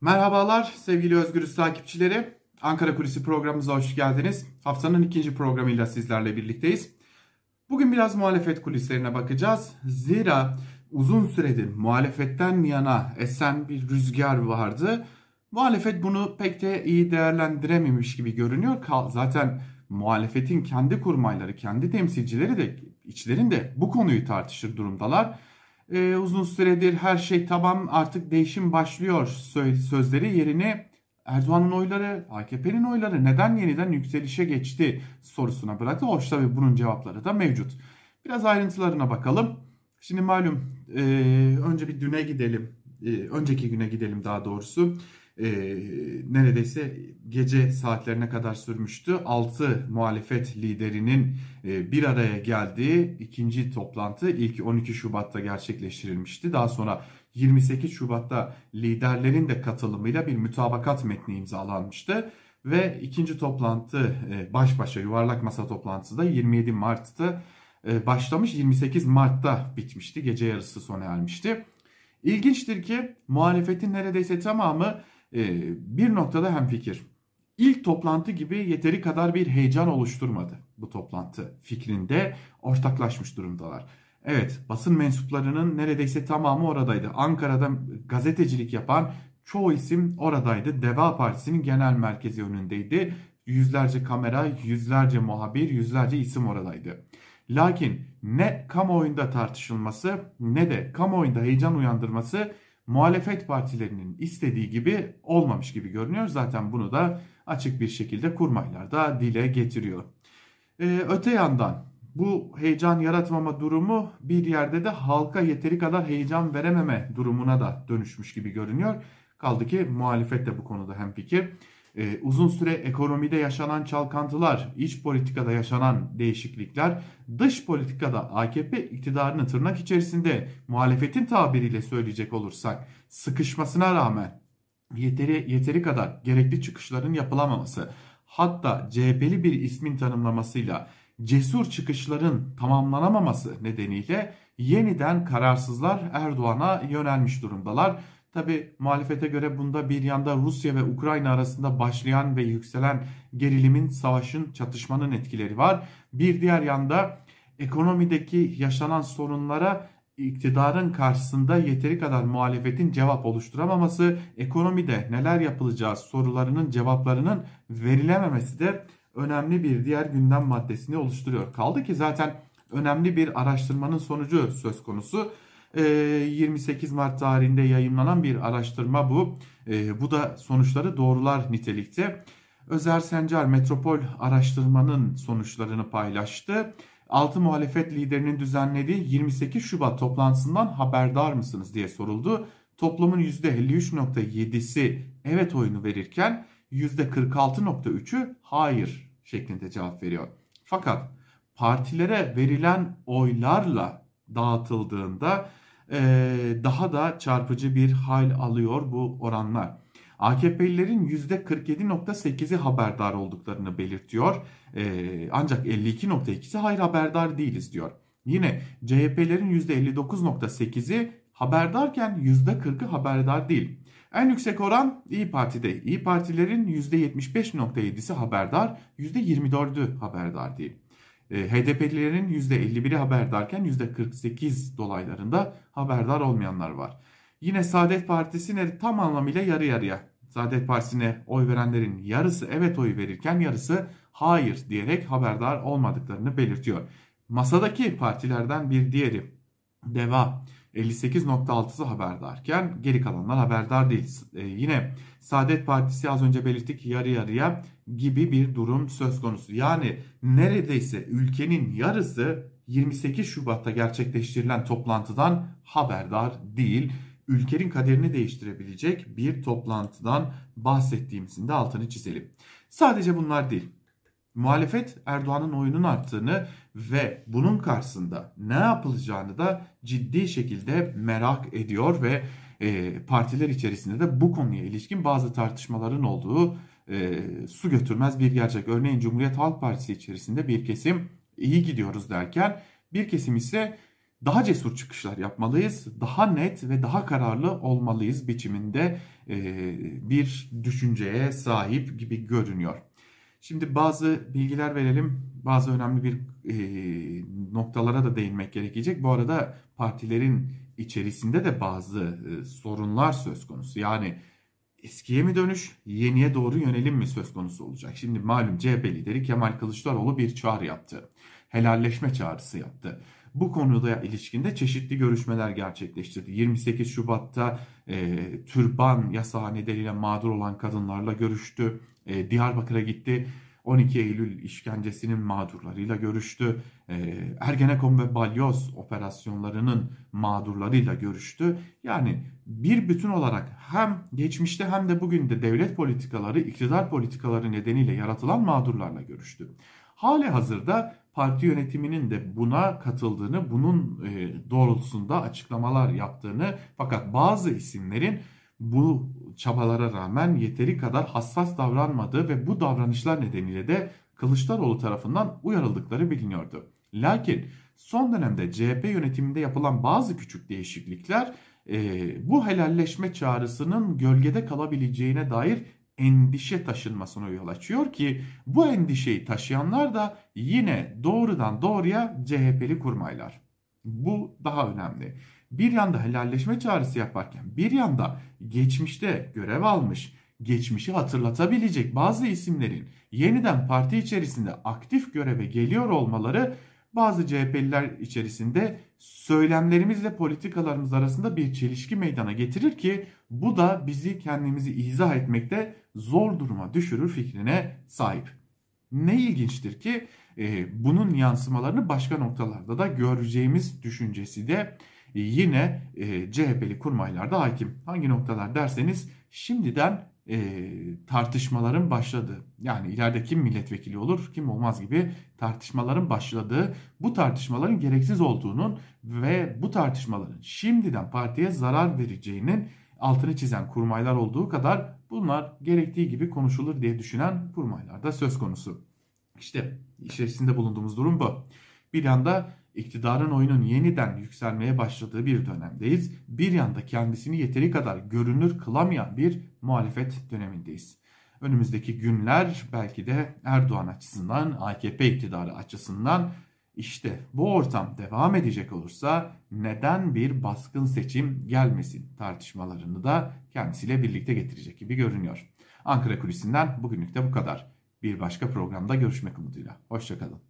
Merhabalar sevgili Özgürüz takipçileri. Ankara Kulisi programımıza hoş geldiniz. Haftanın ikinci programıyla sizlerle birlikteyiz. Bugün biraz muhalefet kulislerine bakacağız. Zira uzun süredir muhalefetten yana esen bir rüzgar vardı. Muhalefet bunu pek de iyi değerlendirememiş gibi görünüyor. Zaten muhalefetin kendi kurmayları, kendi temsilcileri de içlerinde bu konuyu tartışır durumdalar e, uzun süredir her şey tamam artık değişim başlıyor sözleri yerine Erdoğan'ın oyları, AKP'nin oyları neden yeniden yükselişe geçti sorusuna bıraktı. Hoş tabii bunun cevapları da mevcut. Biraz ayrıntılarına bakalım. Şimdi malum e, önce bir düne gidelim. E, önceki güne gidelim daha doğrusu e, neredeyse gece saatlerine kadar sürmüştü. 6 muhalefet liderinin e, bir araya geldiği ikinci toplantı ilk 12 Şubat'ta gerçekleştirilmişti. Daha sonra 28 Şubat'ta liderlerin de katılımıyla bir mütabakat metni imzalanmıştı. Ve ikinci toplantı e, baş başa yuvarlak masa toplantısı da 27 Mart'ta e, başlamış 28 Mart'ta bitmişti. Gece yarısı sona ermişti. İlginçtir ki muhalefetin neredeyse tamamı bir noktada hemfikir. İlk toplantı gibi yeteri kadar bir heyecan oluşturmadı bu toplantı fikrinde ortaklaşmış durumdalar. Evet basın mensuplarının neredeyse tamamı oradaydı. Ankara'da gazetecilik yapan çoğu isim oradaydı. Deva Partisi'nin genel merkezi önündeydi. Yüzlerce kamera, yüzlerce muhabir, yüzlerce isim oradaydı. Lakin ne kamuoyunda tartışılması ne de kamuoyunda heyecan uyandırması muhalefet partilerinin istediği gibi olmamış gibi görünüyor. Zaten bunu da açık bir şekilde kurmaylar da dile getiriyor. Ee, öte yandan bu heyecan yaratmama durumu bir yerde de halka yeteri kadar heyecan verememe durumuna da dönüşmüş gibi görünüyor. Kaldı ki muhalefet de bu konuda hemfikir. Ee, uzun süre ekonomide yaşanan çalkantılar, iç politikada yaşanan değişiklikler, dış politikada AKP iktidarını tırnak içerisinde muhalefetin tabiriyle söyleyecek olursak sıkışmasına rağmen yeteri, yeteri kadar gerekli çıkışların yapılamaması, hatta CHP'li bir ismin tanımlamasıyla cesur çıkışların tamamlanamaması nedeniyle yeniden kararsızlar Erdoğan'a yönelmiş durumdalar. Tabi muhalefete göre bunda bir yanda Rusya ve Ukrayna arasında başlayan ve yükselen gerilimin, savaşın, çatışmanın etkileri var. Bir diğer yanda ekonomideki yaşanan sorunlara iktidarın karşısında yeteri kadar muhalefetin cevap oluşturamaması, ekonomide neler yapılacağı sorularının cevaplarının verilememesi de önemli bir diğer gündem maddesini oluşturuyor. Kaldı ki zaten önemli bir araştırmanın sonucu söz konusu. 28 ee, Mart tarihinde yayınlanan bir araştırma bu. Ee, bu da sonuçları doğrular nitelikte. Özer Sencar Metropol araştırmanın sonuçlarını paylaştı. Altı muhalefet liderinin düzenlediği 28 Şubat toplantısından haberdar mısınız diye soruldu. Toplumun %53.7'si evet oyunu verirken %46.3'ü hayır şeklinde cevap veriyor. Fakat partilere verilen oylarla dağıtıldığında daha da çarpıcı bir hal alıyor bu oranlar. AKP'lilerin %47.8'i haberdar olduklarını belirtiyor. ancak 52.2'si hayır haberdar değiliz diyor. Yine CHP'lerin %59.8'i haberdarken %40'ı haberdar değil. En yüksek oran İyi Parti'de. İyi Partilerin %75.7'si haberdar, %24'ü haberdar değil. E, HDP'lilerin %51'i haberdarken %48 dolaylarında haberdar olmayanlar var. Yine Saadet Partisi'ne tam anlamıyla yarı yarıya. Saadet Partisi'ne oy verenlerin yarısı evet oy verirken yarısı hayır diyerek haberdar olmadıklarını belirtiyor. Masadaki partilerden bir diğeri DEVA 58.6'sı haberdarken geri kalanlar haberdar değil. Ee, yine Saadet Partisi az önce belirttik yarı yarıya gibi bir durum söz konusu. Yani neredeyse ülkenin yarısı 28 Şubat'ta gerçekleştirilen toplantıdan haberdar değil. Ülkenin kaderini değiştirebilecek bir toplantıdan bahsettiğimizin de altını çizelim. Sadece bunlar değil. Muhalefet Erdoğan'ın oyunun arttığını ve bunun karşısında ne yapılacağını da ciddi şekilde merak ediyor ve e, partiler içerisinde de bu konuya ilişkin bazı tartışmaların olduğu e, su götürmez bir gerçek. Örneğin Cumhuriyet Halk Partisi içerisinde bir kesim iyi gidiyoruz derken bir kesim ise daha cesur çıkışlar yapmalıyız, daha net ve daha kararlı olmalıyız biçiminde e, bir düşünceye sahip gibi görünüyor. Şimdi bazı bilgiler verelim, bazı önemli bir e, noktalara da değinmek gerekecek. Bu arada partilerin içerisinde de bazı e, sorunlar söz konusu. Yani eskiye mi dönüş, yeniye doğru yönelim mi söz konusu olacak? Şimdi malum CHP lideri Kemal Kılıçdaroğlu bir çağrı yaptı. Helalleşme çağrısı yaptı. Bu konuda ilişkinde çeşitli görüşmeler gerçekleştirdi. 28 Şubat'ta e, türban yasağı nedeniyle mağdur olan kadınlarla görüştü. E, Diyarbakır'a gitti. 12 Eylül işkencesinin mağdurlarıyla görüştü. E, Ergenekon ve Balyoz operasyonlarının mağdurlarıyla görüştü. Yani bir bütün olarak hem geçmişte hem de bugün de devlet politikaları, iktidar politikaları nedeniyle yaratılan mağdurlarla görüştü. Hali hazırda parti yönetiminin de buna katıldığını, bunun e, doğrultusunda açıklamalar yaptığını fakat bazı isimlerin bu çabalara rağmen yeteri kadar hassas davranmadığı ve bu davranışlar nedeniyle de Kılıçdaroğlu tarafından uyarıldıkları biliniyordu. Lakin son dönemde CHP yönetiminde yapılan bazı küçük değişiklikler e, bu helalleşme çağrısının gölgede kalabileceğine dair endişe taşınmasına yol açıyor ki bu endişeyi taşıyanlar da yine doğrudan doğruya CHP'li kurmaylar. Bu daha önemli. Bir yanda helalleşme çağrısı yaparken bir yanda geçmişte görev almış, geçmişi hatırlatabilecek bazı isimlerin yeniden parti içerisinde aktif göreve geliyor olmaları bazı CHP'liler içerisinde söylemlerimizle politikalarımız arasında bir çelişki meydana getirir ki bu da bizi kendimizi izah etmekte zor duruma düşürür fikrine sahip. Ne ilginçtir ki bunun yansımalarını başka noktalarda da göreceğimiz düşüncesi de yine e, CHP'li kurmaylarda hakim. Hangi noktalar derseniz şimdiden e, tartışmaların başladığı yani ileride kim milletvekili olur kim olmaz gibi tartışmaların başladığı bu tartışmaların gereksiz olduğunun ve bu tartışmaların şimdiden partiye zarar vereceğinin altını çizen kurmaylar olduğu kadar bunlar gerektiği gibi konuşulur diye düşünen kurmaylar da söz konusu. İşte içerisinde bulunduğumuz durum bu. Bir yanda iktidarın oyunun yeniden yükselmeye başladığı bir dönemdeyiz. Bir yanda kendisini yeteri kadar görünür kılamayan bir muhalefet dönemindeyiz. Önümüzdeki günler belki de Erdoğan açısından, AKP iktidarı açısından işte bu ortam devam edecek olursa neden bir baskın seçim gelmesin tartışmalarını da kendisiyle birlikte getirecek gibi görünüyor. Ankara Kulisi'nden bugünlük de bu kadar. Bir başka programda görüşmek umuduyla. Hoşçakalın.